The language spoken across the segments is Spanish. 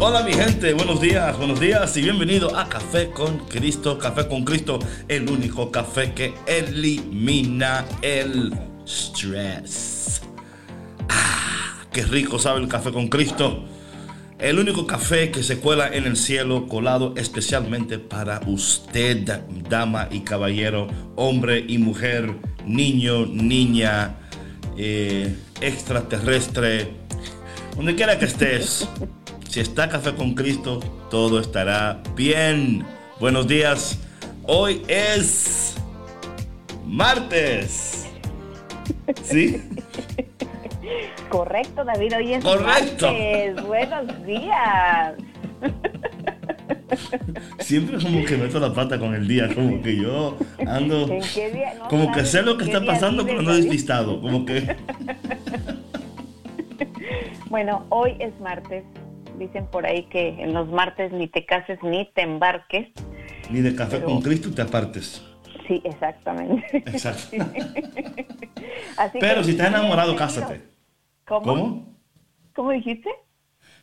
Hola mi gente, buenos días, buenos días y bienvenido a Café con Cristo, Café con Cristo, el único café que elimina el stress. Ah, qué rico sabe el café con Cristo. El único café que se cuela en el cielo, colado especialmente para usted, dama y caballero, hombre y mujer, niño, niña, eh, extraterrestre, donde quiera que estés. Si está Café con Cristo, todo estará bien. Buenos días. Hoy es martes. ¿Sí? Correcto, David. Hoy es Correcto. martes. Buenos días. Siempre como que meto la pata con el día, como que yo ando... ¿En qué día? No como que sé lo que está pasando, pero no deslistado. Como que... Bueno, hoy es martes. Dicen por ahí que en los martes ni te cases ni te embarques. Ni de Café Pero- con Cristo te apartes. Sí, exactamente. Exacto. Así Pero que si estás enamorado, cásate. ¿Cómo? ¿Cómo? ¿Cómo dijiste?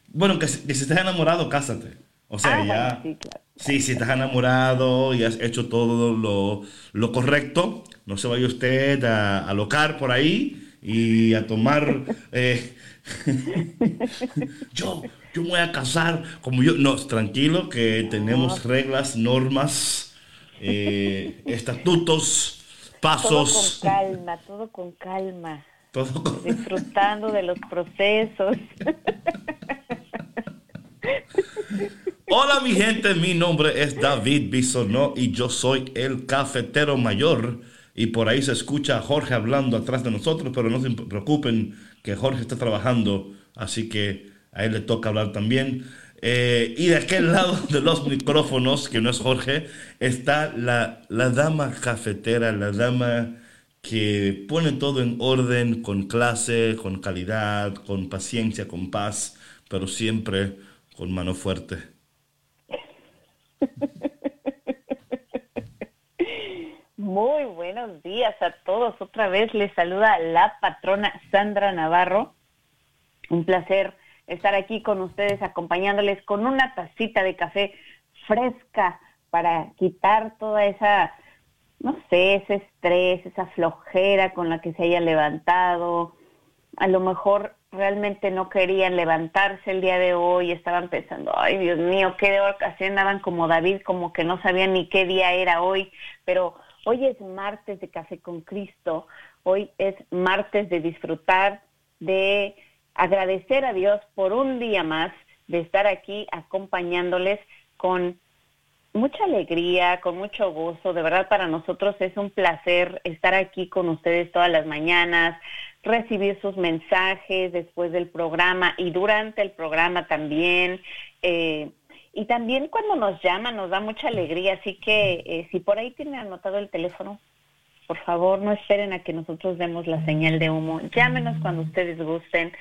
Bueno, que, si- que si estás enamorado, cásate. O sea, Ah, ya... bueno, sí, claro. Sí, si estás enamorado y has hecho todo lo, lo correcto, no se vaya usted a, a locar por ahí y a tomar... eh, yo, yo me voy a casar como yo... No, tranquilo, que tenemos reglas, normas, eh, estatutos, Todo pasos, con calma, todo con calma. todo con- Disfrutando de los procesos. Hola mi gente, mi nombre es David Bisonó y yo soy el cafetero mayor. Y por ahí se escucha a Jorge hablando atrás de nosotros, pero no se preocupen que Jorge está trabajando, así que a él le toca hablar también. Eh, y de aquel lado de los micrófonos, que no es Jorge, está la, la dama cafetera, la dama que pone todo en orden, con clase, con calidad, con paciencia, con paz, pero siempre con mano fuerte. Muy buenos días a todos. Otra vez les saluda la patrona Sandra Navarro. Un placer estar aquí con ustedes acompañándoles con una tacita de café fresca para quitar toda esa, no sé, ese estrés, esa flojera con la que se haya levantado. A lo mejor realmente no querían levantarse el día de hoy, estaban pensando, ay Dios mío, qué de ocasión andaban como David, como que no sabían ni qué día era hoy, pero hoy es martes de Café con Cristo, hoy es martes de disfrutar, de agradecer a Dios por un día más, de estar aquí acompañándoles con mucha alegría, con mucho gusto. De verdad, para nosotros es un placer estar aquí con ustedes todas las mañanas, recibir sus mensajes después del programa y durante el programa también. Eh, y también cuando nos llaman nos da mucha alegría. Así que eh, si por ahí tienen anotado el teléfono, por favor, no esperen a que nosotros demos la señal de humo. Llámenos cuando ustedes gusten.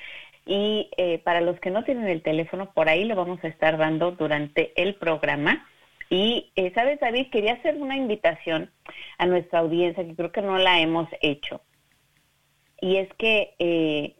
Y eh, para los que no tienen el teléfono, por ahí lo vamos a estar dando durante el programa. Y, eh, ¿sabes, David? Quería hacer una invitación a nuestra audiencia que creo que no la hemos hecho. Y es que, eh,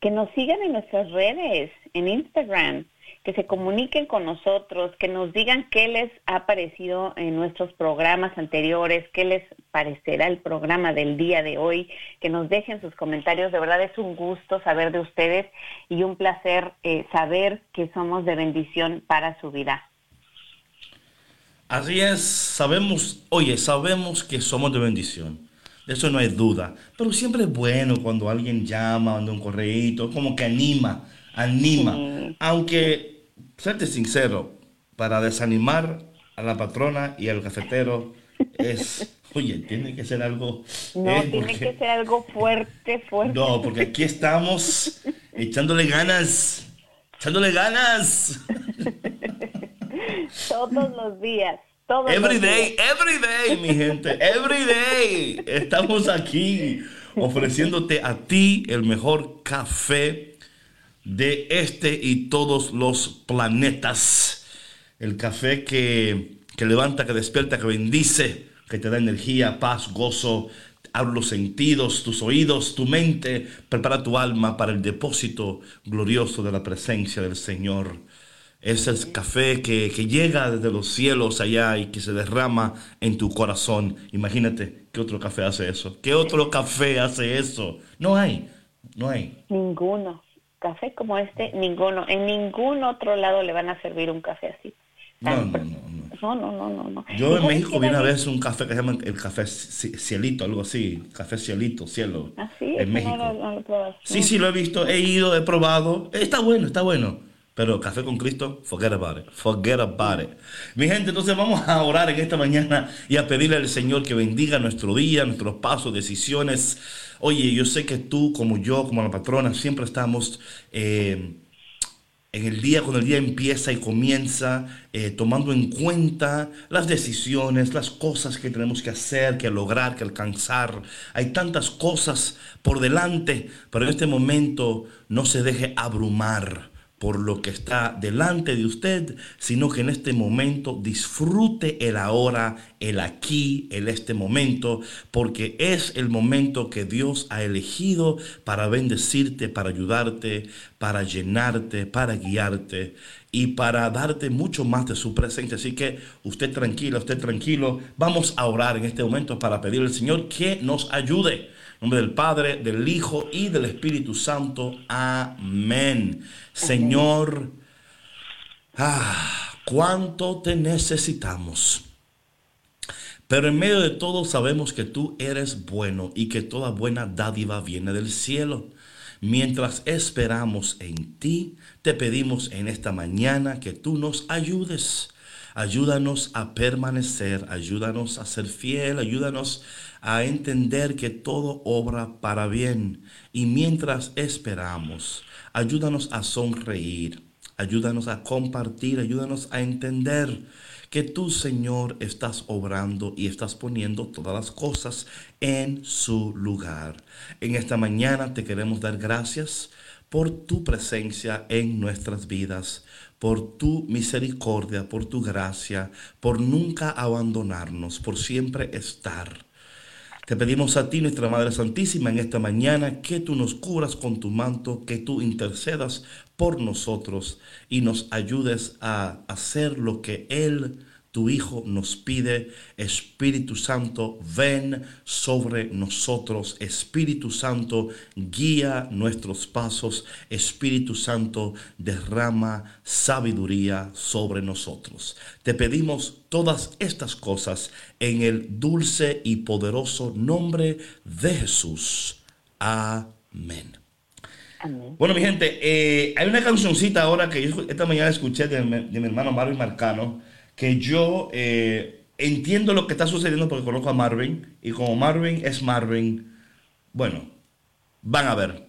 que nos sigan en nuestras redes, en Instagram, que se comuniquen con nosotros, que nos digan qué les ha parecido en nuestros programas anteriores, qué les parecerá el programa del día de hoy, que nos dejen sus comentarios. De verdad es un gusto saber de ustedes y un placer eh, saber que somos de bendición para su vida. Así es, sabemos, oye, sabemos que somos de bendición. eso no hay duda. Pero siempre es bueno cuando alguien llama, manda un correíto, como que anima, anima. Aunque, serte sincero, para desanimar a la patrona y al cafetero es, oye, tiene que ser algo... No, eh, tiene porque- que ser algo fuerte, fuerte. No, porque aquí estamos echándole ganas, echándole ganas. Todos los días. Todos Every los day, días. every day, mi gente, every day. Estamos aquí ofreciéndote a ti el mejor café de este y todos los planetas. El café que, que levanta, que despierta, que bendice, que te da energía, paz, gozo. Abre los sentidos, tus oídos, tu mente. Prepara tu alma para el depósito glorioso de la presencia del Señor. Es el café que, que llega desde los cielos allá y que se derrama en tu corazón. Imagínate, ¿qué otro café hace eso? ¿Qué otro café hace eso? No hay, no hay. Ninguno. Café como este, ninguno. En ningún otro lado le van a servir un café así. No, Tan- no, no, no. No, no, no, no, no. Yo en ¿Y sabes México vi una vez un café que se llama el café ci- cielito, algo así. Café cielito, cielo. ¿Ah, sí? En México. Lo, lo. Sí, sí, lo he visto, he ido, he probado. Está bueno, está bueno. Pero café con Cristo, forget about it. Forget about it. Mi gente, entonces vamos a orar en esta mañana y a pedirle al Señor que bendiga nuestro día, nuestros pasos, decisiones. Oye, yo sé que tú, como yo, como la patrona, siempre estamos eh, en el día, cuando el día empieza y comienza, eh, tomando en cuenta las decisiones, las cosas que tenemos que hacer, que lograr, que alcanzar. Hay tantas cosas por delante, pero en este momento no se deje abrumar por lo que está delante de usted, sino que en este momento disfrute el ahora, el aquí, el este momento, porque es el momento que Dios ha elegido para bendecirte, para ayudarte, para llenarte, para guiarte y para darte mucho más de su presencia. Así que usted tranquila, usted tranquilo, vamos a orar en este momento para pedirle al Señor que nos ayude. En nombre del Padre, del Hijo y del Espíritu Santo. Amén. Señor, ah, cuánto te necesitamos. Pero en medio de todo sabemos que tú eres bueno y que toda buena dádiva viene del cielo. Mientras esperamos en ti, te pedimos en esta mañana que tú nos ayudes. Ayúdanos a permanecer, ayúdanos a ser fiel, ayúdanos a entender que todo obra para bien. Y mientras esperamos, ayúdanos a sonreír, ayúdanos a compartir, ayúdanos a entender que tú, Señor, estás obrando y estás poniendo todas las cosas en su lugar. En esta mañana te queremos dar gracias por tu presencia en nuestras vidas, por tu misericordia, por tu gracia, por nunca abandonarnos, por siempre estar. Te pedimos a ti, nuestra Madre Santísima, en esta mañana que tú nos cubras con tu manto, que tú intercedas por nosotros y nos ayudes a hacer lo que Él, tu Hijo, nos pide. Espíritu Santo, ven sobre nosotros. Espíritu Santo, guía nuestros pasos. Espíritu Santo, derrama sabiduría sobre nosotros. Te pedimos todas estas cosas en el dulce y poderoso nombre de Jesús. Amén. Amén. Bueno, mi gente, eh, hay una cancioncita ahora que yo esta mañana escuché de, mi de mi hermano Marvin Marcano, que yo eh, entiendo lo que está sucediendo porque conozco a Marvin, y como Marvin es Marvin, bueno, van a ver.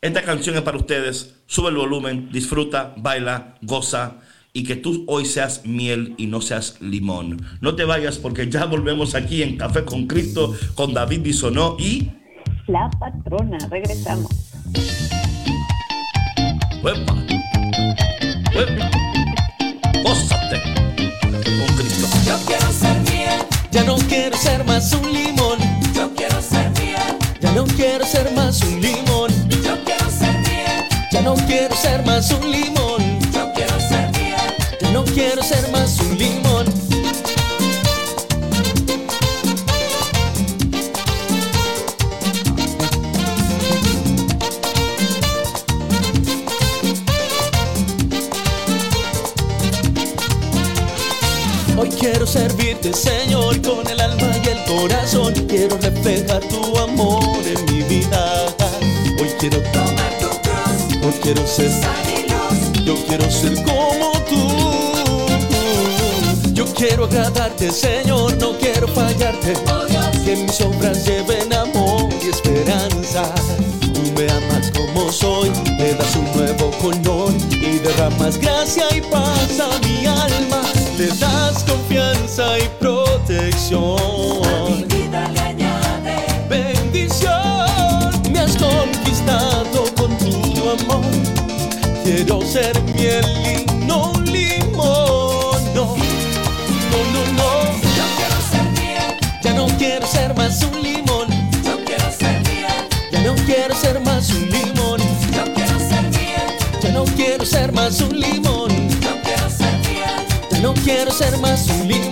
Esta canción es para ustedes, sube el volumen, disfruta, baila, goza, y que tú hoy seas miel y no seas limón. No te vayas porque ya volvemos aquí en Café con Cristo, con David Bisonó y... La patrona, regresamos. ¡Huepa! ¡Huepa! ¡Gózate! Con Cristo. Yo quiero ser miel, Ya no quiero ser más un limón, yo quiero ser miel, ya no quiero ser más un limón, yo quiero ser miel, ya no quiero ser más un limón, yo quiero ser miel, ya no quiero ser más un limón. Quiero servirte, Señor, con el alma y el corazón. Quiero reflejar tu amor en mi vida. Hoy quiero Tomar tu cruz, Hoy quiero ser, luz. yo quiero ser como tú. Yo quiero agradarte, Señor, no quiero fallarte. Oh Que mis obras lleven amor y esperanza. Tú me amas como soy, me das un nuevo color y derramas gracia y paz protección. vida le añade. Bendición, me has conquistado con tu amor. Quiero ser miel y no limón. No, no, no, no. Yo quiero ser miel, Ya no quiero ser más un limón. yo quiero ser miel, Ya no quiero ser más un limón. yo quiero ser miel, Ya no quiero ser más un limón. yo quiero ser miel. Ya no quiero ser más un limón.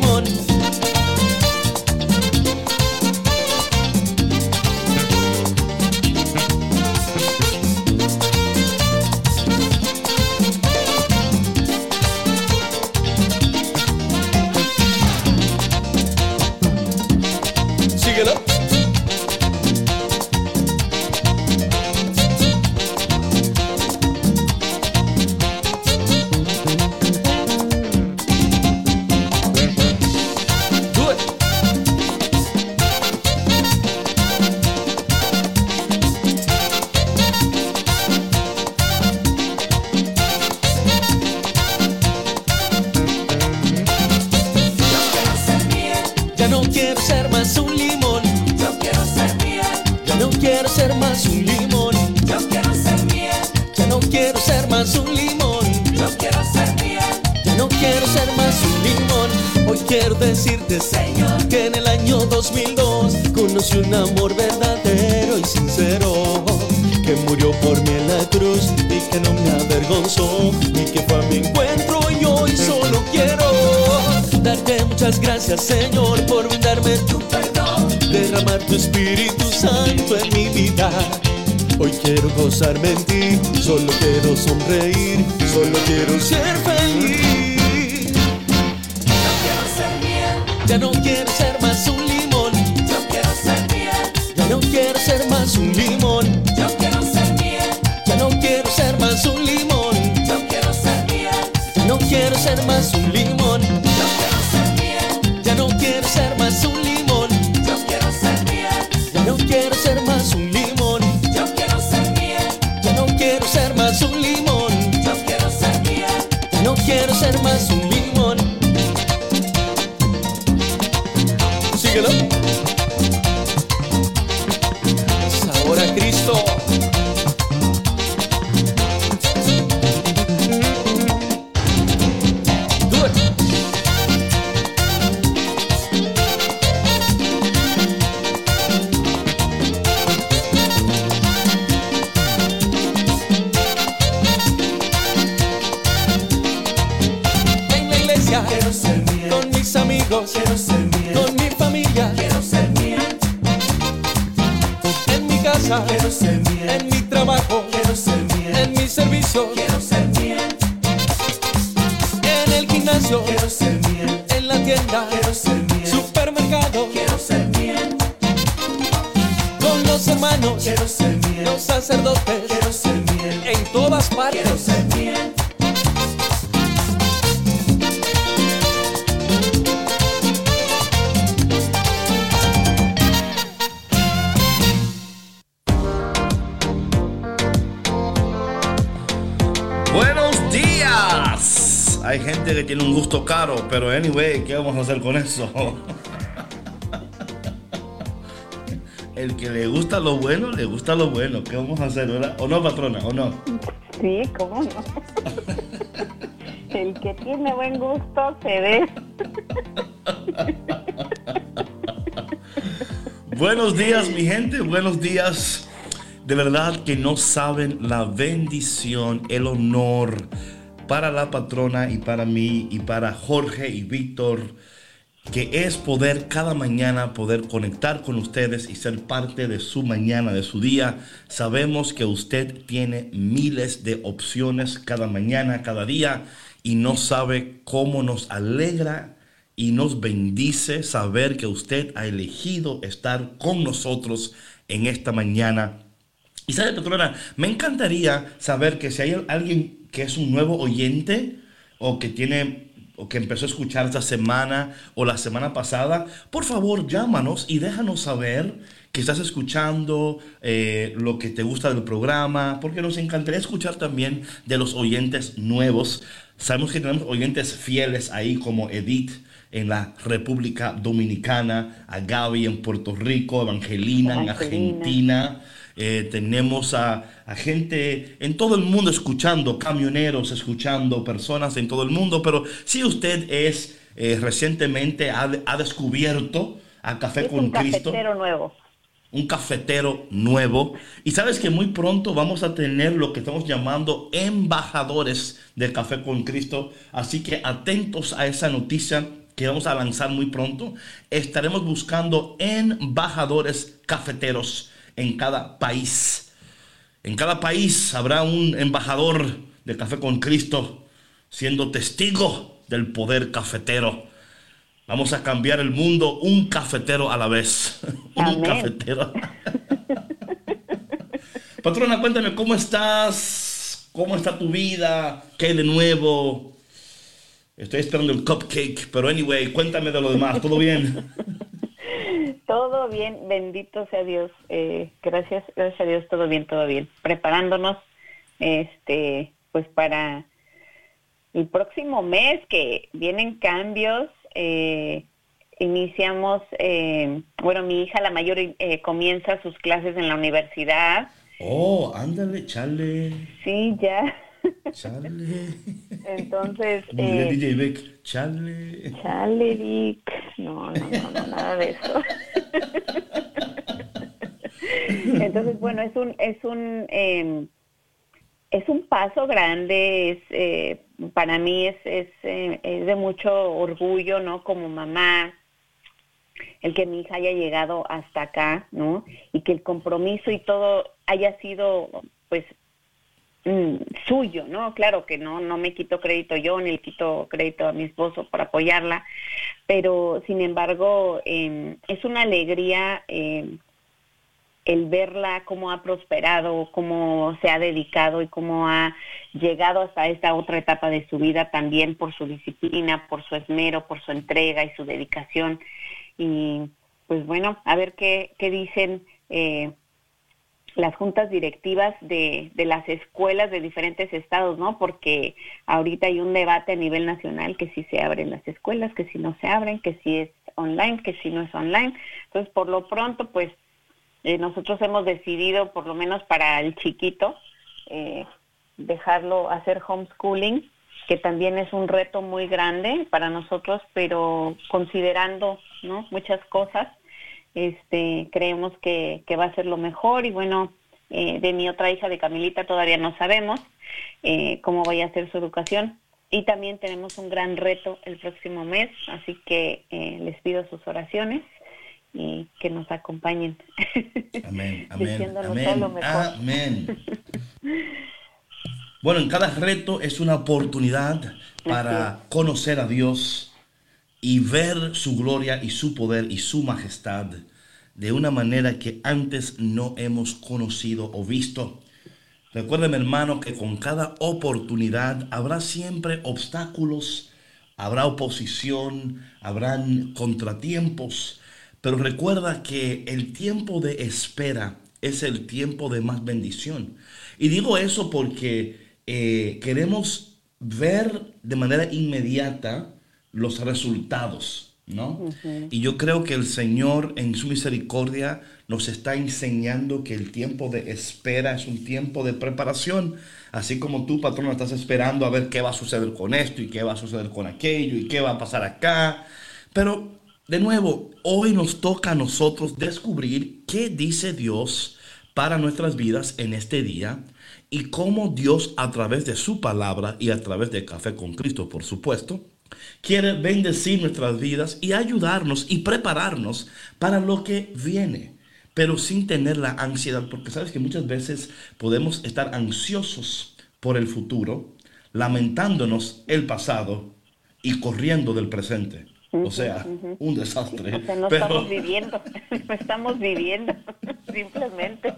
Que murió por mí en la cruz y que no me avergonzó. Y que fue a mi encuentro y hoy solo quiero darte muchas gracias, Señor, por brindarme tu perdón, derramar tu Espíritu Santo en mi vida. Hoy quiero gozarme en ti, solo quiero sonreír, solo quiero ser feliz. yo quiero ser miel, Ya no quiero ser más un limón, yo quiero ser miel, ya no quiero ser más un limón, ser más un limón, yo quiero ser miel, ya no quiero ser más un limón, yo quiero ser miel, ya no quiero ser más un limón, yo quiero ser miel, ya no quiero ser más un limón, yo quiero ser miel. ya no quiero ser más un limón. Hermanos, quiero ser miel, los sacerdotes, quiero ser miel, en todas quiero partes. ser miel. Buenos días. Hay gente que tiene un gusto caro, pero anyway, ¿qué vamos a hacer con eso? El que le gusta lo bueno, le gusta lo bueno. ¿Qué vamos a hacer, verdad? ¿O no, patrona? ¿O no? Sí, ¿cómo no? El que tiene buen gusto se ve. Buenos días, mi gente. Buenos días. De verdad que no saben la bendición, el honor para la patrona y para mí y para Jorge y Víctor, que es poder cada mañana poder conectar con ustedes y ser parte de su mañana, de su día. Sabemos que usted tiene miles de opciones cada mañana, cada día y no sabe cómo nos alegra y nos bendice saber que usted ha elegido estar con nosotros en esta mañana. Y sabe, patrona, me encantaría saber que si hay alguien que es un nuevo oyente o que tiene o que empezó a escuchar esta semana o la semana pasada, por favor llámanos y déjanos saber que estás escuchando eh, lo que te gusta del programa, porque nos encantaría escuchar también de los oyentes nuevos. Sabemos que tenemos oyentes fieles ahí como Edith en la República Dominicana, a Gaby en Puerto Rico, Evangelina en Evangelina. Argentina. Eh, tenemos a, a gente en todo el mundo escuchando, camioneros escuchando, personas en todo el mundo. Pero si usted es eh, recientemente ha, ha descubierto a Café Es con un Cristo, cafetero nuevo. un cafetero nuevo. Y sabes que muy pronto vamos a tener lo que estamos llamando embajadores del Café con Cristo. Así que atentos a esa noticia que vamos a lanzar muy pronto. Estaremos buscando embajadores cafeteros en cada país. En cada país habrá un embajador del Café con Cristo siendo testigo del poder cafetero. Vamos a cambiar el mundo un cafetero a la vez. un Amén. cafetero. Patrona, cuéntame cómo estás, cómo está tu vida, qué hay de nuevo. Estoy esperando el cupcake, pero anyway, cuéntame de lo demás, ¿todo bien? Todo bien, bendito sea Dios. Eh, gracias, gracias a Dios, todo bien, todo bien. Preparándonos, este, pues para el próximo mes que vienen cambios. eh, iniciamos, eh, bueno, mi hija la mayor eh, comienza sus clases en la universidad. Oh, ándale, chale, Sí, ya. Chale. Entonces, Como eh, DJ Beck, chale. Chale, Vic. No, no, no, no, nada de eso. Entonces, bueno, es un, es un, eh, es un paso grande. Es, eh, para mí es, es, eh, es de mucho orgullo, ¿no? Como mamá, el que mi hija haya llegado hasta acá, ¿no? Y que el compromiso y todo haya sido, pues, mm, suyo, ¿no? Claro que no, no me quito crédito yo, ni le quito crédito a mi esposo por apoyarla, pero sin embargo eh, es una alegría eh, el verla cómo ha prosperado, cómo se ha dedicado y cómo ha llegado hasta esta otra etapa de su vida también por su disciplina, por su esmero, por su entrega y su dedicación. Y pues bueno, a ver qué, qué dicen eh, las juntas directivas de, de las escuelas de diferentes estados, ¿no? Porque ahorita hay un debate a nivel nacional que si se abren las escuelas, que si no se abren, que si es online, que si no es online. Entonces, por lo pronto, pues eh, nosotros hemos decidido, por lo menos para el chiquito, eh, dejarlo hacer homeschooling, que también es un reto muy grande para nosotros, pero considerando ¿no? muchas cosas, este, creemos que, que va a ser lo mejor y bueno, eh, de mi otra hija de Camilita todavía no sabemos eh, cómo vaya a ser su educación y también tenemos un gran reto el próximo mes, así que eh, les pido sus oraciones y que nos acompañen. Amén, amén, amén, lo mejor. amén. Bueno, en cada reto es una oportunidad para conocer a Dios y ver su gloria y su poder y su majestad de una manera que antes no hemos conocido o visto. Recuérdeme, hermano, que con cada oportunidad habrá siempre obstáculos, habrá oposición, habrán contratiempos, pero recuerda que el tiempo de espera es el tiempo de más bendición. Y digo eso porque eh, queremos ver de manera inmediata los resultados, ¿no? Y yo creo que el Señor en su misericordia nos está enseñando que el tiempo de espera es un tiempo de preparación. Así como tú, patrón, estás esperando a ver qué va a suceder con esto y qué va a suceder con aquello y qué va a pasar acá. Pero, de nuevo, hoy nos toca a nosotros descubrir qué dice Dios para nuestras vidas en este día y cómo Dios a través de su palabra y a través de Café con Cristo, por supuesto, quiere bendecir nuestras vidas y ayudarnos y prepararnos para lo que viene, pero sin tener la ansiedad, porque sabes que muchas veces podemos estar ansiosos por el futuro, lamentándonos el pasado y corriendo del presente. O sea, un desastre. O sea, no Pero estamos viviendo, no estamos viviendo, simplemente.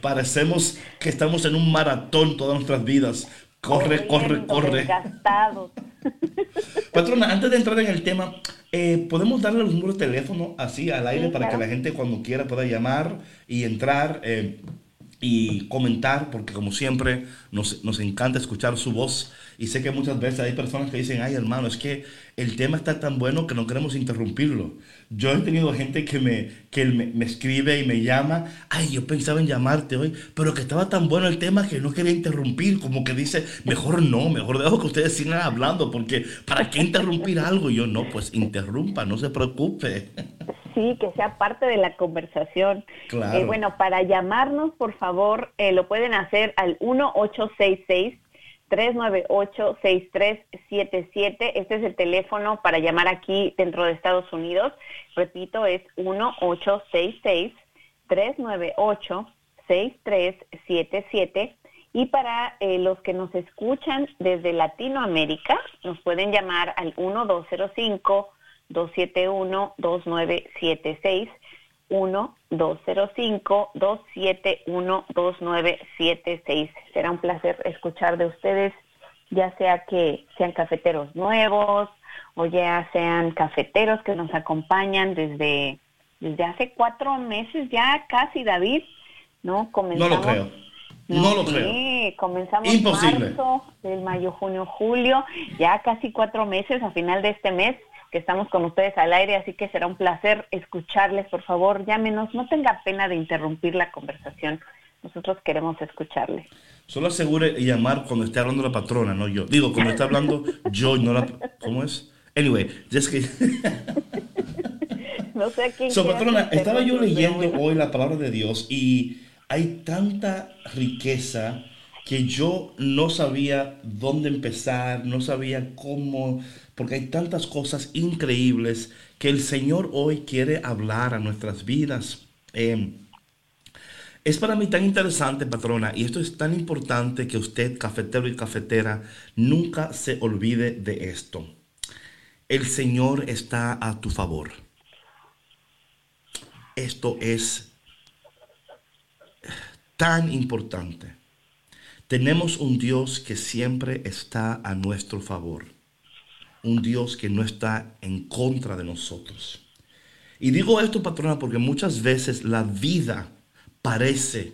parecemos que estamos en un maratón todas nuestras vidas. Corre, corre, corre. Desgastados. Patrona, antes de entrar en el tema, eh, ¿podemos darle los números de teléfono así al aire Sí, para que la gente cuando quiera pueda llamar y entrar eh, y comentar? Porque como siempre nos, nos encanta escuchar su voz y sé que muchas veces hay personas que dicen, ay hermano, es que el tema está tan bueno que no queremos interrumpirlo. Yo he tenido gente que me, que me, escribe y me llama, ay, yo pensaba en llamarte hoy, pero que estaba tan bueno el tema que no quería interrumpir, como que dice, mejor no, mejor dejo que ustedes sigan hablando, porque ¿para qué interrumpir algo? Yo, no, pues interrumpa, no se preocupe. Sí, que sea parte de la conversación. Claro. Eh, bueno, para llamarnos, por favor, eh, lo pueden hacer al 1866 398-6377. Este es el teléfono para llamar aquí dentro de Estados Unidos. Repito, es 1866-398-6377. Y para eh, los que nos escuchan desde Latinoamérica, nos pueden llamar al 1205-271-2976. 1-205-271-2976. Será un placer escuchar de ustedes, ya sea que sean cafeteros nuevos o ya sean cafeteros que nos acompañan desde, desde hace cuatro meses ya casi, David, ¿no? No Comenzamos, lo creo. No, lo sí, creo. comenzamos Imposible. marzo, el mayo, junio, julio, ya casi cuatro meses a final de este mes que estamos con ustedes al aire, así que será un placer escucharles. Por favor, llámenos, no tenga pena de interrumpir la conversación. Nosotros queremos escucharles. Solo asegure llamar cuando esté hablando la patrona, no yo. Digo, cuando está hablando yo y no la... ¿Cómo es? Anyway, es que... No sé a quién So, patrona, estaba yo leyendo hoy la palabra de Dios y hay tanta riqueza que yo no sabía dónde empezar, no sabía cómo, porque hay tantas cosas increíbles que el Señor hoy quiere hablar a nuestras vidas. Eh, es para mí tan interesante, patrona, y esto es tan importante que usted, cafetero y cafetera, nunca se olvide de esto. El Señor está a tu favor. Esto es tan importante. Tenemos un Dios que siempre está a nuestro favor. Un Dios que no está en contra de nosotros. Y digo esto, patrona, porque muchas veces la vida parece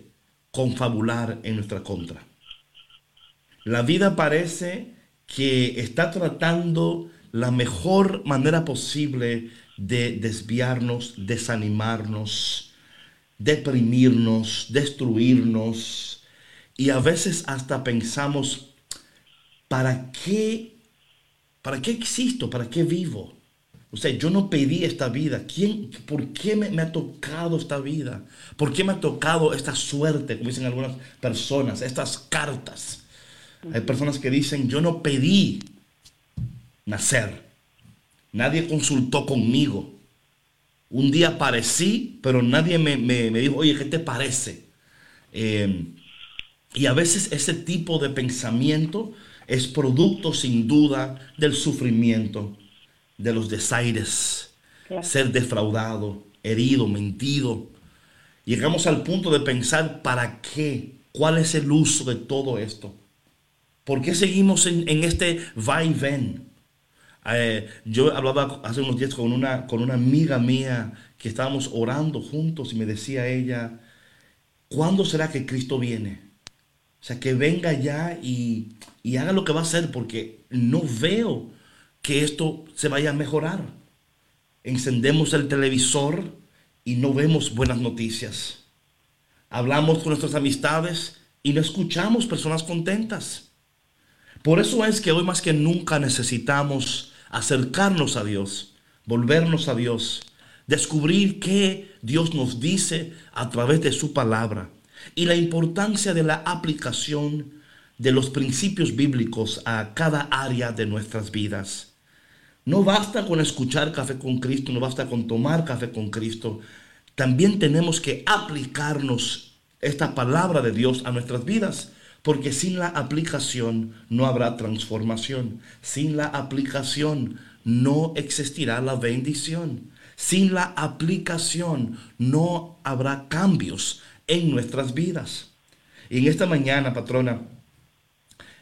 confabular en nuestra contra. La vida parece que está tratando la mejor manera posible de desviarnos, desanimarnos, deprimirnos, destruirnos. Y a veces hasta pensamos, ¿para qué? ¿Para qué existo? ¿Para qué vivo? O sea, yo no pedí esta vida. ¿Quién, ¿Por qué me, me ha tocado esta vida? ¿Por qué me ha tocado esta suerte, como dicen algunas personas, estas cartas? Hay personas que dicen, yo no pedí nacer. Nadie consultó conmigo. Un día aparecí, pero nadie me, me- me dijo, oye, ¿qué te parece? Eh, y a veces ese tipo de pensamiento es producto sin duda del sufrimiento, de los desaires, Claro. ser defraudado, herido, mentido. Llegamos al punto de pensar, ¿para qué? ¿Cuál es el uso de todo esto? ¿Por qué seguimos en, en este va y ven? Eh, yo hablaba hace unos días con una, con una amiga mía que estábamos orando juntos y me decía ella, ¿cuándo será que Cristo viene? O sea, que venga ya y, y haga lo que va a hacer porque no veo que esto se vaya a mejorar. Encendemos el televisor y no vemos buenas noticias. Hablamos con nuestras amistades y no escuchamos personas contentas. Por eso es que hoy más que nunca necesitamos acercarnos a Dios, volvernos a Dios, descubrir qué Dios nos dice a través de su palabra y la importancia de la aplicación de los principios bíblicos a cada área de nuestras vidas. No basta con escuchar café con Cristo, no basta con tomar café con Cristo. También tenemos que aplicarnos esta palabra de Dios a nuestras vidas, porque sin la aplicación no habrá transformación. Sin la aplicación no existirá la bendición. Sin la aplicación no habrá cambios en nuestras vidas. Y en esta mañana, patrona,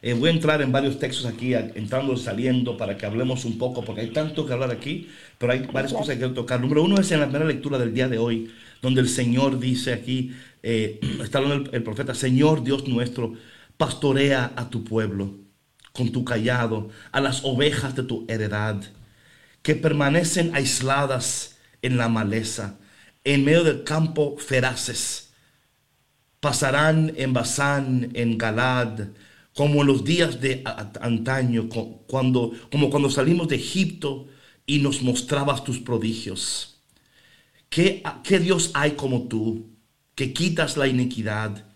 eh, voy a entrar en varios textos aquí, entrando y saliendo, para que hablemos un poco, porque hay tanto que hablar aquí, pero hay varias cosas que quiero tocar. Número uno es en la primera lectura del día de hoy, donde el Señor dice aquí, eh, está hablando el, profeta, Señor Dios nuestro, pastorea a tu pueblo con tu callado, a las ovejas de tu heredad, que permanecen aisladas en la maleza, en medio del campo feraces. Pasarán en Basán, en Galad, como en los días de antaño, cuando, como cuando salimos de Egipto y nos mostrabas tus prodigios. ¿Qué, ¿Qué Dios hay como tú, que quitas la iniquidad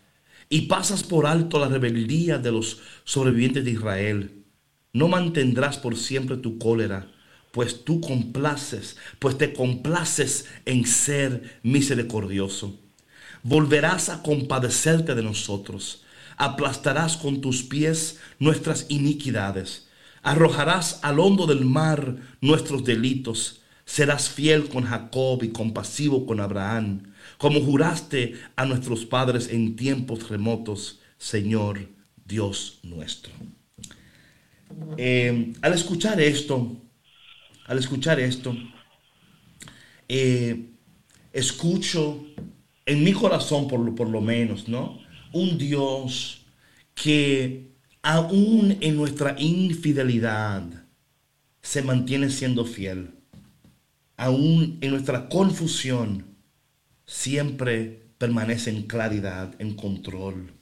y pasas por alto la rebeldía de los sobrevivientes de Israel? No mantendrás por siempre tu cólera, pues tú complaces, pues te complaces en ser misericordioso. Volverás a compadecerte de nosotros. Aplastarás con tus pies nuestras iniquidades, arrojarás al hondo del mar nuestros delitos, serás fiel con Jacob y compasivo con Abraham, como juraste a nuestros padres en tiempos remotos, Señor Dios nuestro. Eh, al escuchar esto, al escuchar esto, eh, escucho en mi corazón por por lo menos, ¿no? un Dios que aún en nuestra infidelidad se mantiene siendo fiel. Aún en nuestra confusión siempre permanece en claridad, en control.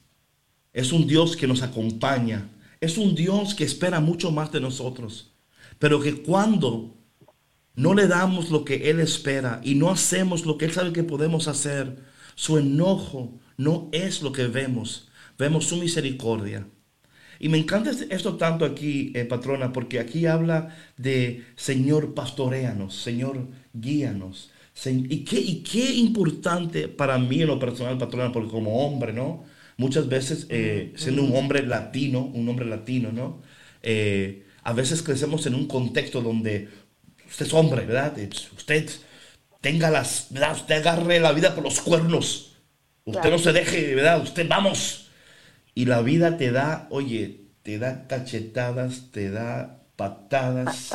Es un Dios que nos acompaña. Es un Dios que espera mucho más de nosotros. Pero que cuando no le damos lo que Él espera y no hacemos lo que Él sabe que podemos hacer, su enojo, no es lo que vemos, vemos su misericordia. Y me encanta este, esto tanto aquí, eh, patrona, porque aquí habla de Señor, pastoreanos, Señor, guíanos. y, qué, importante para mí en lo personal, patrona, porque como hombre, ¿no? Muchas veces, eh, siendo un hombre latino, un hombre latino, ¿no? Eh, a veces crecemos en un contexto donde usted es hombre, ¿verdad? Usted tenga las, ¿verdad? Usted agarre la vida por los cuernos. Usted no se deje, ¿verdad? Usted vamos. Y la vida te da, oye, te da cachetadas, te da patadas,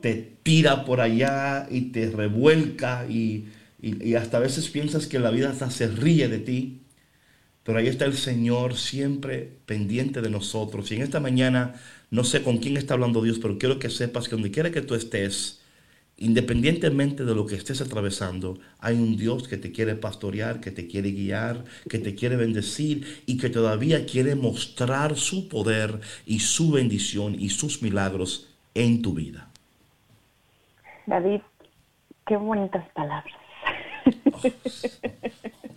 te tira por allá y te revuelca y, hasta a veces piensas que la vida hasta se ríe de ti. Pero ahí está el Señor siempre pendiente de nosotros. Y en esta mañana, no sé con quién está hablando Dios, pero quiero que sepas que donde quiera que tú estés, Independientemente de lo que estés atravesando, hay un Dios que te quiere pastorear, que te quiere guiar, que te quiere bendecir y que todavía quiere mostrar su poder y su bendición y sus milagros en tu vida. David, qué bonitas palabras.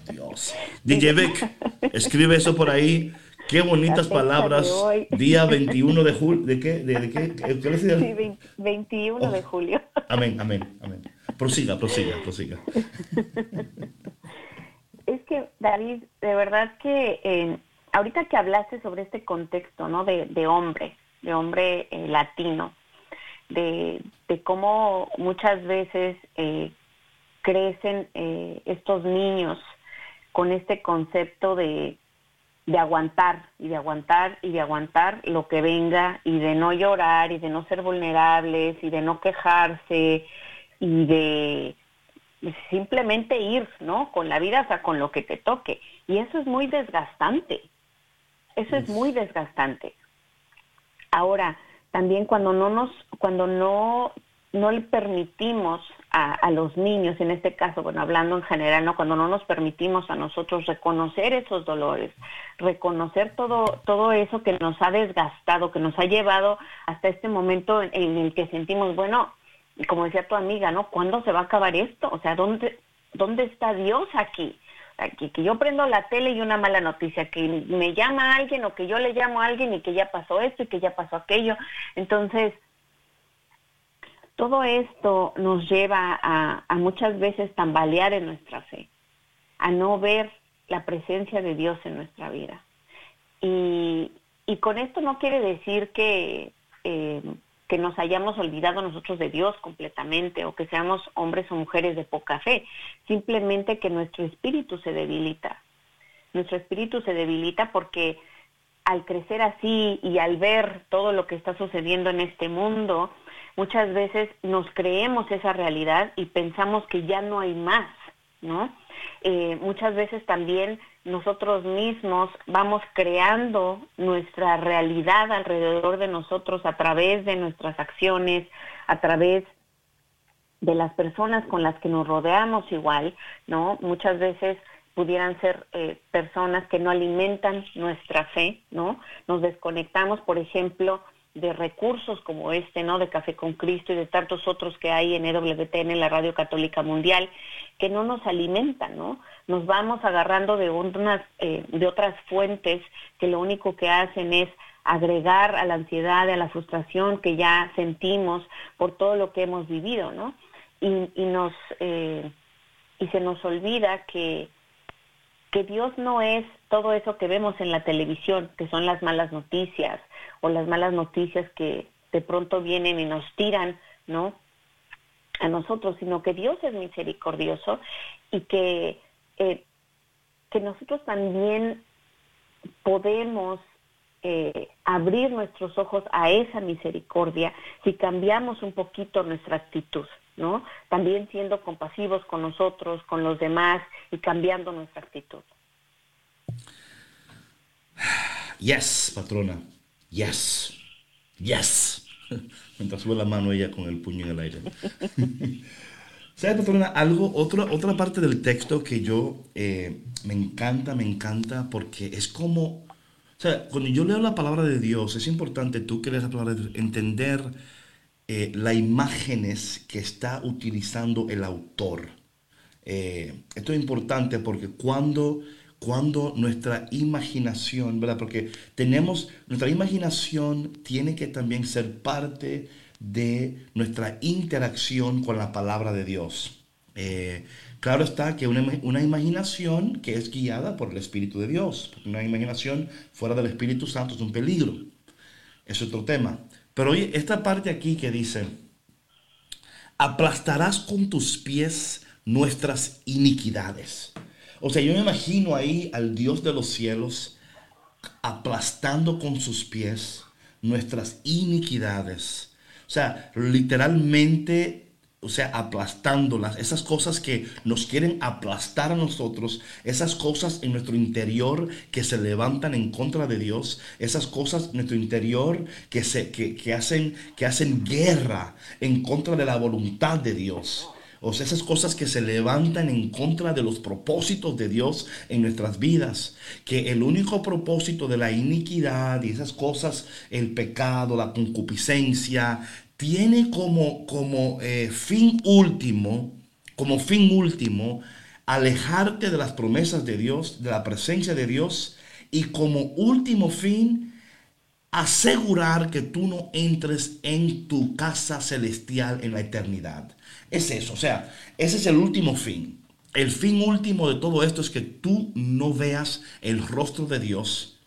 Dios. DJ Vic, escribe eso por ahí. Qué bonitas palabras. Día 21 de julio. ¿De qué? ¿De, qué? Sí, 21 de julio. Amén, amén, amén. Prosiga, prosiga, prosiga. Es que, David, de verdad que eh, ahorita que hablaste sobre este contexto, ¿no? De, de hombre, de hombre eh, latino, de, de, cómo muchas veces eh, crecen estos niños con este concepto de de aguantar y de aguantar y de aguantar lo que venga y de no llorar y de no ser vulnerables y de no quejarse y de simplemente ir, ¿no? Con la vida, o sea, con lo que te toque. Y eso es muy desgastante. Eso es muy desgastante. Ahora, también cuando no nos, cuando no, no le permitimos a, los niños, en este caso, bueno, hablando en general, ¿no? Cuando no nos permitimos a nosotros reconocer esos dolores, reconocer todo, todo eso que nos ha desgastado, que nos ha llevado hasta este momento en, el que sentimos, bueno, como decía tu amiga, ¿no? ¿Cuándo se va a acabar esto? O sea, ¿dónde, dónde está Dios aquí? Que, que, yo prendo la tele y una mala noticia, que me llama alguien o que yo le llamo a alguien y que ya pasó esto y que ya pasó aquello. Entonces, todo esto nos lleva a, muchas veces tambalear en nuestra fe, a no ver la presencia de Dios en nuestra vida. Y, con esto no quiere decir que, eh, que nos hayamos olvidado nosotros de Dios completamente o que seamos hombres o mujeres de poca fe, simplemente que nuestro espíritu se debilita. Nuestro espíritu se debilita porque al crecer así y al ver todo lo que está sucediendo en este mundo, muchas veces nos creemos esa realidad y pensamos que ya no hay más, ¿no? Eh, muchas veces también nosotros mismos vamos creando nuestra realidad alrededor de nosotros a través de nuestras acciones, a través de las personas con las que nos rodeamos igual, ¿no? Muchas veces pudieran ser eh, personas que no alimentan nuestra fe, ¿no? Nos desconectamos, por ejemplo, de recursos como este, ¿no? De Café con Cristo y de tantos otros que hay en EWTN, en la Radio Católica Mundial, que no nos alimentan, ¿no? Nos vamos agarrando de unas, eh, de otras fuentes que lo único que hacen es agregar a la ansiedad, a la frustración que ya sentimos por todo lo que hemos vivido, ¿no? Y, y nos eh, y se nos olvida que que Dios no es todo eso que vemos en la televisión, que son las malas noticias o las malas noticias que de pronto vienen y nos tiran, ¿no? A nosotros, sino que Dios es misericordioso y que, eh, que nosotros también podemos eh, abrir nuestros ojos a esa misericordia si cambiamos un poquito nuestra actitud, ¿no? También siendo compasivos con nosotros, con los demás y cambiando nuestra actitud. Yes, patrona. Yes. Yes. Mientras sube la mano ella con el puño en el aire. ¿Sabes, patrona? Algo, otra, otra parte del texto que yo eh, me encanta, me encanta, porque es como. O sea, cuando yo leo la palabra de Dios, es importante tú que lees la palabra de Dios, entender eh, las imágenes que está utilizando el autor. Eh, esto es importante porque cuando cuando nuestra imaginación, ¿verdad? Porque tenemos, nuestra imaginación tiene que también ser parte de nuestra interacción con la palabra de Dios. Eh, claro está que una, una, imaginación que es guiada por el Espíritu de Dios, una imaginación fuera del Espíritu Santo es un peligro. Es otro tema. Pero oye, esta parte aquí que dice, aplastarás con tus pies nuestras iniquidades. O sea, yo me imagino ahí al Dios de los cielos aplastando con sus pies nuestras iniquidades. O sea, literalmente, o sea, aplastándolas. Esas cosas que nos quieren aplastar a nosotros. Esas cosas en nuestro interior que se levantan en contra de Dios. Esas cosas en nuestro interior que, se, que, que hacen, que hacen guerra en contra de la voluntad de Dios. O sea, esas cosas que se levantan en contra de los propósitos de Dios en nuestras vidas. Que el único propósito de la iniquidad y esas cosas, el pecado, la concupiscencia, tiene como, como eh, fin último, como fin último, alejarte de las promesas de Dios, de la presencia de Dios y como último fin, asegurar que tú no entres en tu casa celestial en la eternidad. Es eso, o sea, ese es el último fin. El fin último de todo esto es que tú no veas el rostro de Dios,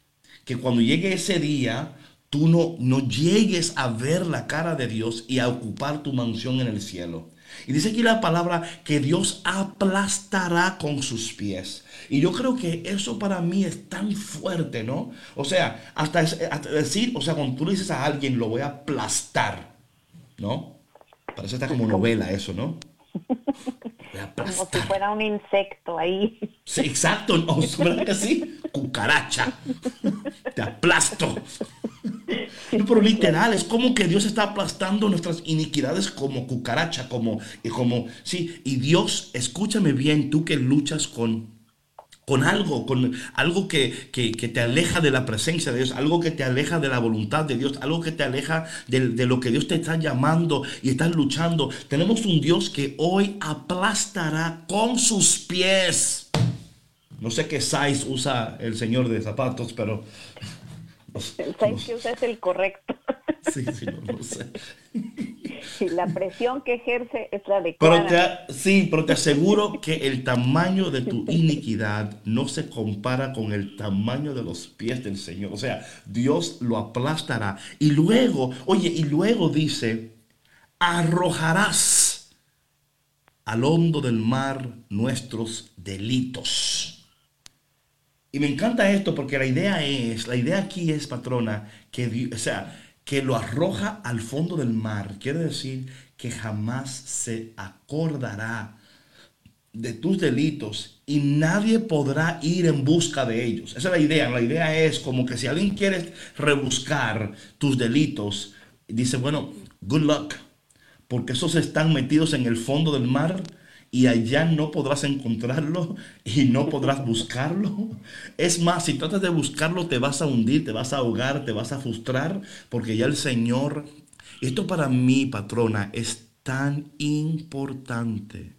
que cuando llegue ese día, tú no, no llegues a ver la cara de Dios y a ocupar tu mansión en el cielo. Y dice aquí la palabra que Dios aplastará con sus pies. Y yo creo que eso para mí es tan fuerte, ¿no? O sea, hasta, decir, o sea, cuando tú dices a alguien, lo voy a aplastar, ¿no? Parece está como novela eso, ¿no? Como si fuera un insecto ahí. Sí, exacto, ¿no? ¿Verdad que sí? Cucaracha. Te aplasto. No, pero literal, es como que Dios está aplastando nuestras iniquidades como cucaracha, como, y como, sí, y Dios, escúchame bien, tú que luchas con con algo, con algo que, que, que, te aleja de la presencia de Dios, algo que te aleja de la voluntad de Dios, algo que te aleja de, de, lo que Dios te está llamando y estás luchando. Tenemos un Dios que hoy aplastará con sus pies. No sé qué size usa el Señor de zapatos, pero... El size que usa es el correcto. Sí, sí, no, no sé. La presión que ejerce es la Pero adecuada. te, sí, pero te aseguro que el tamaño de tu iniquidad no se compara con el tamaño de los pies del Señor. O sea, Dios lo aplastará. Y luego, oye, y luego dice, arrojarás al hondo del mar nuestros delitos. Y me encanta esto porque la idea es, la idea aquí es, patrona, que, Di- o sea, que lo arroja al fondo del mar. Quiere decir que jamás se acordará de tus delitos y nadie podrá ir en busca de ellos. Esa es la idea. La idea es como que si alguien quiere rebuscar tus delitos, dice, bueno, good luck, porque esos están metidos en el fondo del mar y allá no podrás encontrarlo y no podrás buscarlo. Es más, si tratas de buscarlo, te vas a hundir, te vas a ahogar, te vas a frustrar, porque ya el Señor, esto para mí, patrona, es tan importante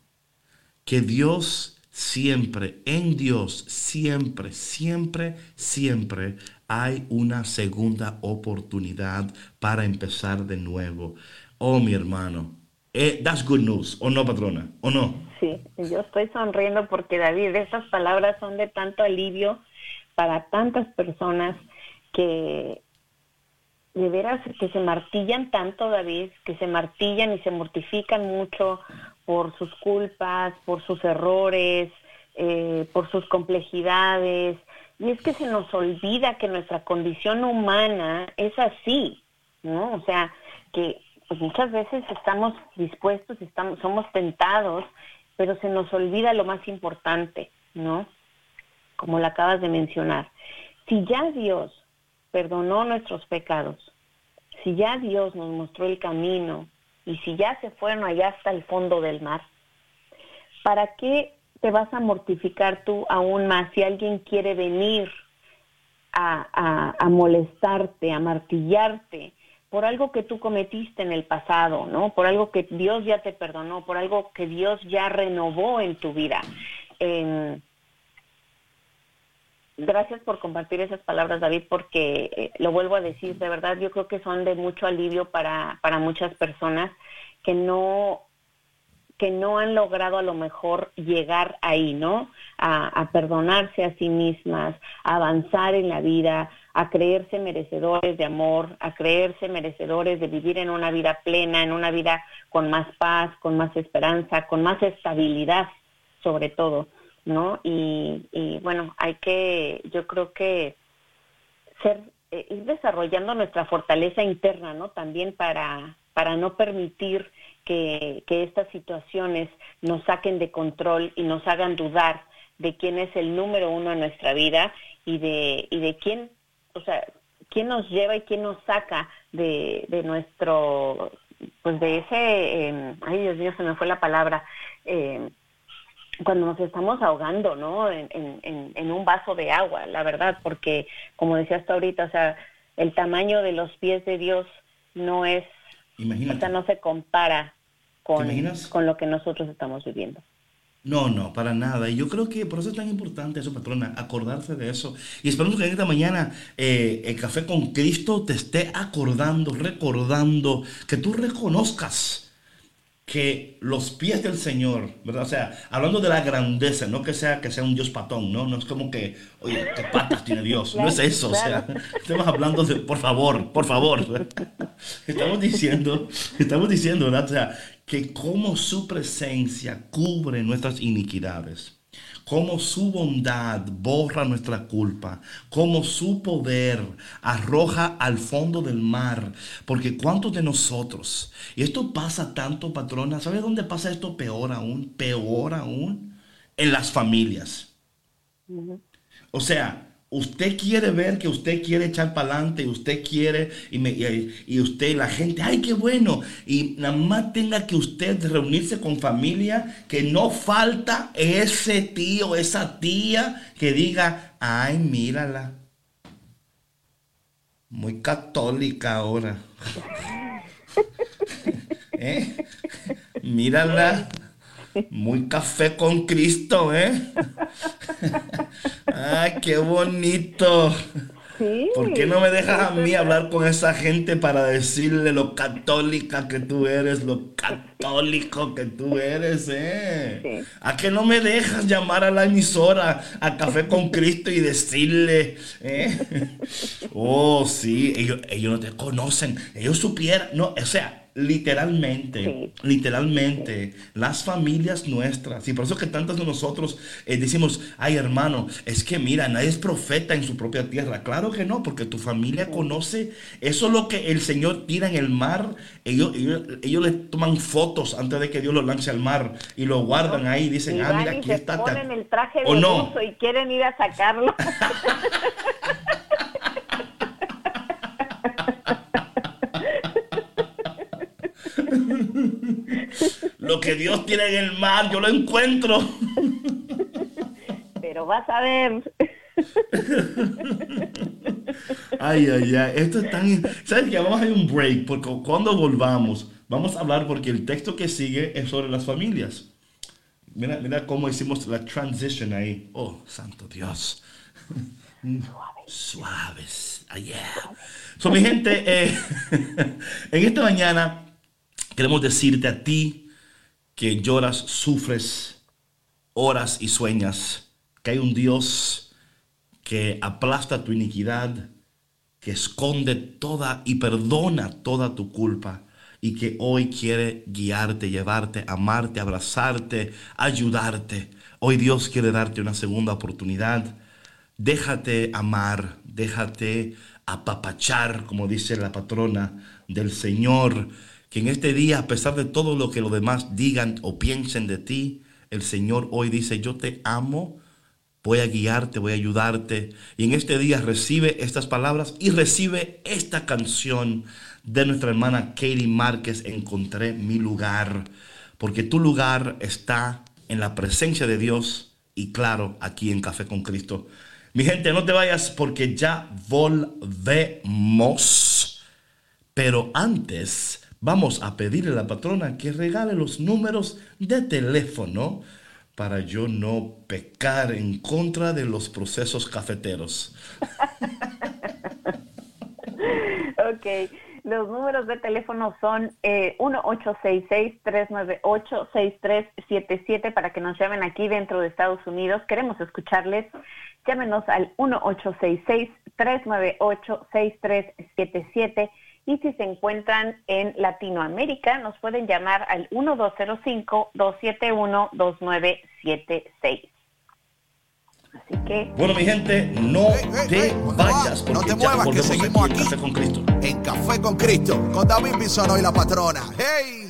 que Dios siempre, en Dios, siempre, siempre, siempre hay una segunda oportunidad para empezar de nuevo. Oh, mi hermano, eh, that's good news, ¿o no, patrona? ¿O no? Sí, yo estoy sonriendo porque David, estas palabras son de tanto alivio para tantas personas que de veras que se martillan tanto, David, que se martillan y se mortifican mucho por sus culpas, por sus errores, eh, por sus complejidades. Y es que se nos olvida que nuestra condición humana es así, ¿no? O sea, que pues muchas veces estamos dispuestos, estamos, somos tentados, pero se nos olvida lo más importante, ¿no? Como lo acabas de mencionar. Si ya Dios perdonó nuestros pecados, si ya Dios nos mostró el camino y si ya se fueron allá hasta el fondo del mar, ¿para qué te vas a mortificar tú aún más si alguien quiere venir a, molestarte, a martillarte por algo que tú cometiste en el pasado, ¿no? Por algo que Dios ya te perdonó, por algo que Dios ya renovó en tu vida. Em, gracias por compartir esas palabras, David, porque eh, lo vuelvo a decir, de verdad, yo creo que son de mucho alivio para, para muchas personas que no que no han logrado a lo mejor llegar ahí, ¿no? A, a perdonarse a sí mismas, a avanzar en la vida, a creerse merecedores de amor, a creerse merecedores de vivir en una vida plena, en una vida con más paz, con más esperanza, con más estabilidad, sobre todo, ¿no? Y, y bueno, hay que, yo creo que ser, eh, ir desarrollando nuestra fortaleza interna, ¿no? También para, para no permitir que, que estas situaciones nos saquen de control y nos hagan dudar de quién es el número uno en nuestra vida y de, y de quién, o sea, quién nos lleva y quién nos saca de, de nuestro, pues de ese, eh, ay Dios mío, se me fue la palabra, eh, cuando nos estamos ahogando, ¿no? En, en, en, un vaso de agua, la verdad, porque como decías tú ahorita, o sea, el tamaño de los pies de Dios no es, o Imagínate. sea, no se compara con, con lo que nosotros estamos viviendo. No, no, para nada. Y yo creo que por eso es tan importante eso, patrona, acordarse de eso. Y esperamos que en esta mañana eh, el café con Cristo te esté acordando, recordando, que tú reconozcas que los pies del Señor, ¿verdad? O sea, hablando de la grandeza, no que sea que sea un Dios patón, ¿no? No es como que, oye, qué patas tiene Dios. No es eso, o sea, estamos hablando de, por favor, por favor. Estamos diciendo, estamos diciendo, ¿verdad? O sea, que como su presencia cubre nuestras iniquidades, como su bondad borra nuestra culpa, como su poder arroja al fondo del mar, porque cuántos de nosotros, y esto pasa tanto, patrona, ¿sabe dónde pasa esto peor aún? Peor aún, en las familias. O sea, usted quiere ver que usted quiere echar para adelante, usted quiere, y, me- y, usted, la gente, ay, qué bueno. Y nada más tenga que usted reunirse con familia, que no falta ese tío, esa tía que diga, ay, mírala. Muy católica ahora. ¿Eh? Mírala. Muy café con Cristo, ¿eh? Ay, qué bonito. Sí. ¿Por qué no me dejas a mí hablar con esa gente para decirle lo católica que tú eres, lo católico que tú eres, eh? Sí. ¿A qué no me dejas llamar a la emisora, a Café con Cristo y decirle, eh? Oh, sí, ellos, ellos no te conocen, ellos supieran, no, o sea, literalmente, Sí. literalmente, las familias nuestras, y por eso que tantos de nosotros eh, decimos, ay hermano, es que mira, nadie es profeta en su propia tierra. Claro que no, porque tu familia conoce, eso es lo que el Señor tira en el mar, ellos, ellos, ellos le toman fotos antes de que Dios lo lance al mar y lo guardan ahí dicen, Y ah, mira, aquí se está. ponen el traje de ¿O no? y quieren ir a sacarlo. Lo que Dios tiene en el mar, yo lo encuentro. Pero vas a ver. Ay, ay, ay, esto es tan... ¿Sabes qué? Vamos a hacer un break, porque cuando volvamos, vamos a hablar, porque el texto que sigue es sobre las familias. Mira, mira cómo hicimos la transition ahí. Oh, santo Dios. Suaves. Ah, yeah. So, mi gente, eh, en esta mañana queremos decirte a ti que lloras, sufres, oras y sueñas, que hay un Dios que aplasta tu iniquidad, que esconde toda y perdona toda tu culpa y que hoy quiere guiarte, llevarte, amarte, abrazarte, ayudarte. Hoy Dios quiere darte una segunda oportunidad. Déjate amar, déjate apapachar, como dice la patrona del Señor, que en este día, a pesar de todo lo que los demás digan o piensen de ti, el Señor hoy dice, yo te amo, voy a guiarte, voy a ayudarte. Y en este día recibe estas palabras y recibe esta canción de nuestra hermana Katie Márquez, Encontré mi lugar, porque tu lugar está en la presencia de Dios y claro, aquí en Café con Cristo. Mi gente, no te vayas porque ya volvemos. Pero antes vamos a pedirle a la patrona que regale los números de teléfono para yo no pecar en contra de los procesos cafeteros. Ok, los números de teléfono son eh, 1-866-398-6377 para que nos llamen aquí dentro de Estados Unidos. Queremos escucharles. Llámenos al 1-866-398-6377 y si se encuentran en Latinoamérica nos pueden llamar al 1205-271-2976. Así que Bueno, mi gente, no te ey, ¿dónde vayas va? No porque te ya muevas, que volvemos seguimos aquí en. Café con Cristo. En Café con Cristo, con David Bisono y la patrona. ¡Hey!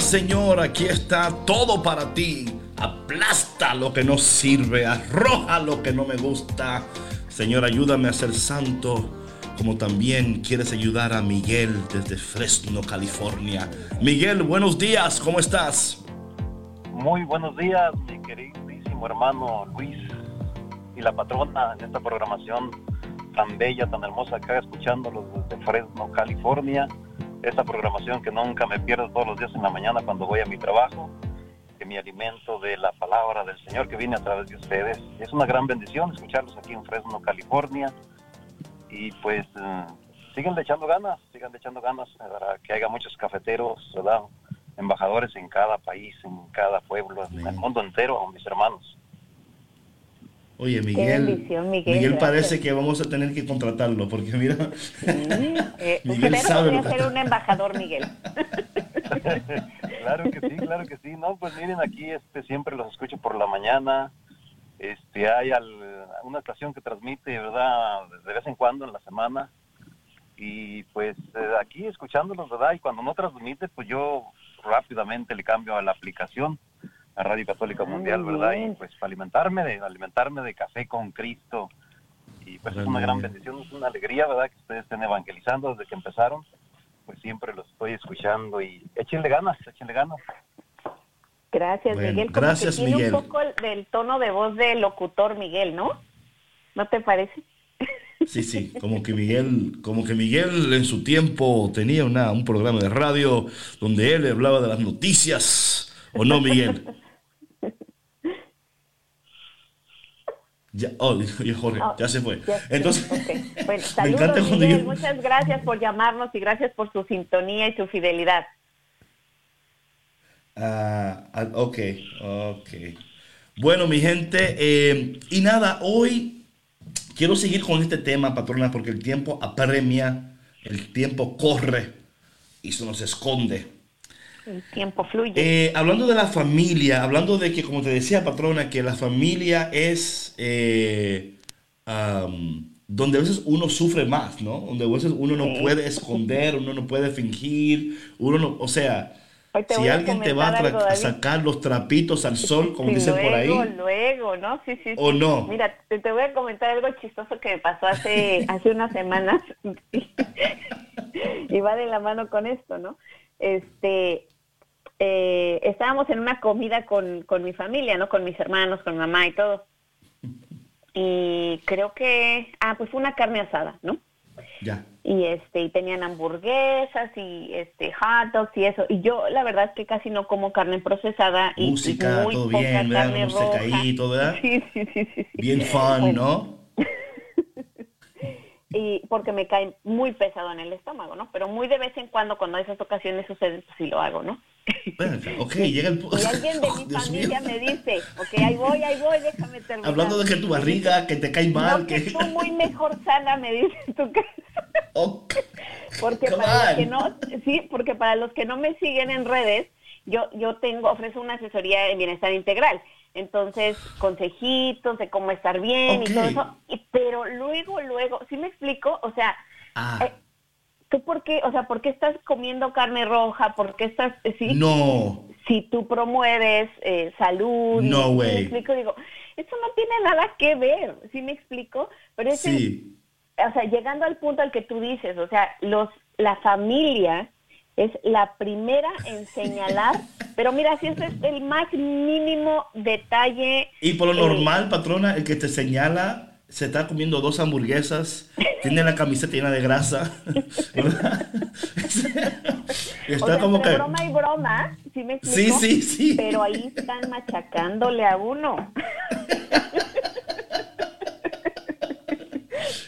Señor. Aquí está todo para ti. Aplasta lo que no sirve. Arroja lo que no me gusta. Señor, ayúdame a ser santo. Como también quieres ayudar a Miguel desde Fresno, California. Miguel, buenos días. ¿Cómo estás? Muy buenos días, mi queridísimo hermano Luis y la patrona en esta programación tan bella, tan hermosa, acá escuchándolos desde Fresno, California. Esta programación que nunca me pierdo todos los días en la mañana cuando voy a mi trabajo, que me alimento de la palabra del Señor que viene a través de ustedes. Es una gran bendición escucharlos aquí en Fresno, California. Y pues eh, sigan echando ganas, sigan echando ganas para que haya muchos cafeteros, ¿verdad? embajadores en cada país, en cada pueblo, en el mundo entero, mis hermanos. Oye, Miguel. Miguel, parece que vamos a tener que contratarlo porque mira, Eh, Miguel usted sabe podría lo que ser un embajador, Miguel. claro que sí, claro que sí. No, pues miren, aquí este siempre los escucho por la mañana. Este hay al- una estación que transmite, ¿verdad? De vez en cuando en la semana. Y pues eh, aquí escuchándolos, ¿verdad? Y cuando no transmite, pues yo rápidamente le cambio a la aplicación a Radio Católica Ah, Mundial, ¿verdad? bien. Y pues para alimentarme de alimentarme de café con Cristo. Y pues es una gran bendición, es una alegría, ¿verdad? Que ustedes estén evangelizando desde que empezaron. Pues siempre los estoy escuchando y échenle ganas, échenle ganas. Gracias, Bueno, Miguel. Como gracias, que tiene Miguel. un poco el- del tono de voz de locutor, Miguel, ¿no? ¿No te parece? Sí, sí, como que Miguel, como que Miguel en su tiempo tenía una, un programa de radio donde él hablaba de las noticias, ¿o no, Miguel? Ya, oh, Jorge, Ah, ya se fue. ya- Entonces. Bueno, me encanta saludos, cuando Miguel. yo- Muchas gracias por llamarnos y gracias por su sintonía y su fidelidad. Ah, ah, ok, ok. Bueno, mi gente, eh, y nada, hoy quiero seguir con este tema, patrona, porque el tiempo apremia, el tiempo corre y se nos esconde. El tiempo fluye. Eh, hablando de la familia, hablando de que, como te decía, patrona, que la familia es eh, donde a veces uno sufre más, ¿no? Donde a veces uno no Sí. puede esconder, uno no puede fingir, uno no, o sea, si alguien te va a, algo, sacar los trapitos al sol, como Sí, dicen por ahí, luego, Luego, ¿no? Sí, sí. ¿O sí. no? Mira, te, te voy a comentar algo chistoso que me pasó hace, hace unas semanas. y va de la mano con esto, ¿no? Este, eh, estábamos en una comida con, con mi familia, ¿no? Con mis hermanos, con mi mamá y todo. Y creo que, ah, pues fue una carne asada, ¿no? Ya. y este y tenían hamburguesas y este hot dogs y eso y yo la verdad es que casi no como carne procesada y, y Música, muy todo poca bien, ¿verdad? carne Música roja. ahí, todo, ¿verdad? sí, sí, sí, sí. Bien fun, ¿no? y porque me cae muy pesado en el estómago no pero muy de vez en cuando cuando esas ocasiones suceden pues sí lo hago no Ok, llega el... y alguien de Oh, mi familia me dice ok ahí voy ahí voy déjame terminar Hablando de que tu barriga, que te cae mal, no, que que... tú muy mejor sana me dices tú que Ok. Porque Come para los que no, sí, porque para los que no me siguen en redes, yo, yo tengo, ofrezco una asesoría en bienestar integral. Entonces, consejitos de cómo estar bien y todo eso. Y- pero luego, luego, ¿sí me explico? O sea, Ah, eh, ¿tú por qué, o sea, por qué estás comiendo carne roja? ¿Por qué estás, eh, sí? no. Si tú promueves eh, salud. No ¿sí way. me explico? Digo, eso no tiene nada que ver, ¿sí me explico? Pero es Sí. o sea, llegando al punto al que tú dices, o sea, los, la familia es la primera en señalar, pero mira, si ese es el más mínimo detalle. Y por lo eh, normal, patrona, el que te señala se está comiendo dos hamburguesas, tiene la camiseta llena de grasa, ¿verdad? o está sea, como que... broma y broma, ¿sí me Sí, explico? sí, sí. Pero ahí están machacándole a uno.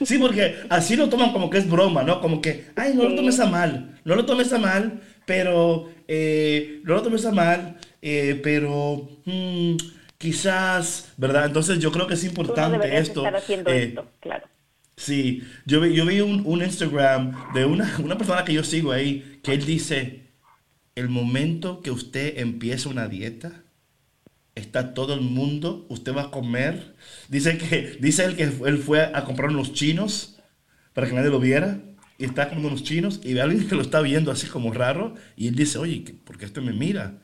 Sí, porque así lo toman como que es broma, ¿no? Como que, ay, no lo Sí. tomes a mal, no lo tomes a mal, pero, eh, no lo tomes a mal, eh, pero, mm, quizás, ¿verdad? Entonces yo creo que es Tú no importante deberías esto. estar haciendo eh, esto, claro. Sí, yo vi, yo vi un, un Instagram de una, una persona que yo sigo ahí, que él dice, el momento que usted empieza una dieta, está todo el mundo, usted va a comer. Dice que, dice él que él fue a comprar unos chinos para que nadie lo viera. Y está comiendo unos chinos y ve a alguien que lo está viendo así como raro. Y él dice, oye, ¿qué- ¿por qué este me mira?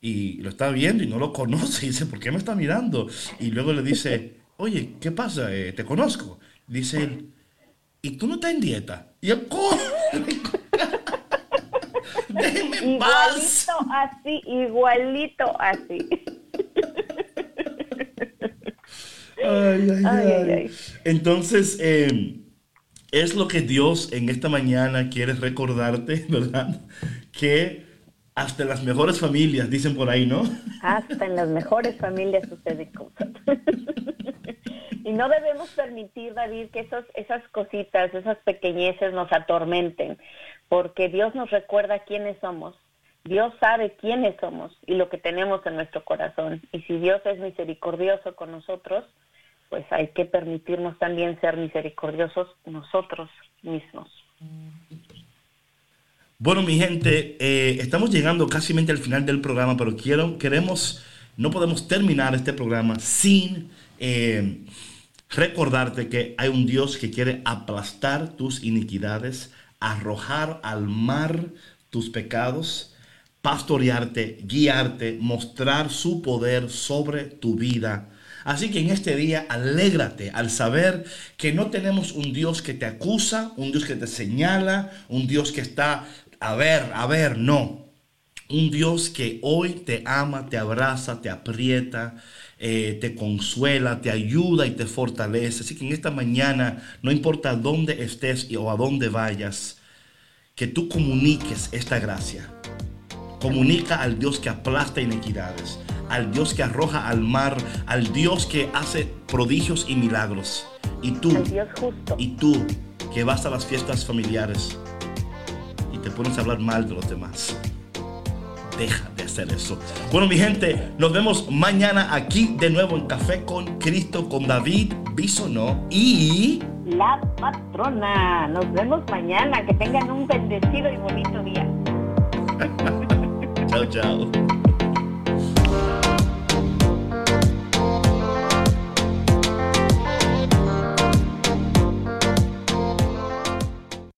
Y lo está viendo y no lo conoce. Y dice, ¿por qué me está mirando? Y luego le dice, oye, ¿qué pasa? Eh, ¿Te conozco? Dice él, ¿y tú no estás en dieta? Y él, ¿cómo? Déjeme en paz. Igualito así, igualito así. Ay, ay, Ay, ay. ay, ay. Entonces, eh, es lo que Dios en esta mañana quiere recordarte, ¿verdad? Que hasta las mejores familias, dicen por ahí, ¿no? Hasta en las mejores familias suceden cosas. y no debemos permitir, David, que esos, esas cositas, esas pequeñeces nos atormenten, porque Dios nos recuerda quiénes somos. Dios sabe quiénes somos y lo que tenemos en nuestro corazón. Y si Dios es misericordioso con nosotros, pues hay que permitirnos también ser misericordiosos nosotros mismos. Bueno, mi gente, eh, estamos llegando casi al final del programa, pero quiero, queremos, no podemos terminar este programa sin eh, recordarte que hay un Dios que quiere aplastar tus iniquidades, arrojar al mar tus pecados, pastorearte, guiarte, mostrar su poder sobre tu vida. Así que en este día alégrate al saber que no tenemos un Dios que te acusa, un Dios que te señala, un Dios que está, a ver, a ver, no. Un Dios que hoy te ama, te abraza, te aprieta, eh, te consuela, te ayuda y te fortalece. Así que en esta mañana, no importa dónde estés o a dónde vayas, que tú comuniques esta gracia. Comunica al Dios que aplasta iniquidades, al Dios que arroja al mar, al Dios que hace prodigios y milagros. Y tú, Al Dios justo. y tú que vas a las fiestas familiares te pones a hablar mal de los demás. Deja de hacer eso. Bueno, mi gente, nos vemos mañana aquí de nuevo en Café con Cristo con David Bisonó y La patrona. Nos vemos mañana. Que tengan un bendecido y bonito día. chao, chao.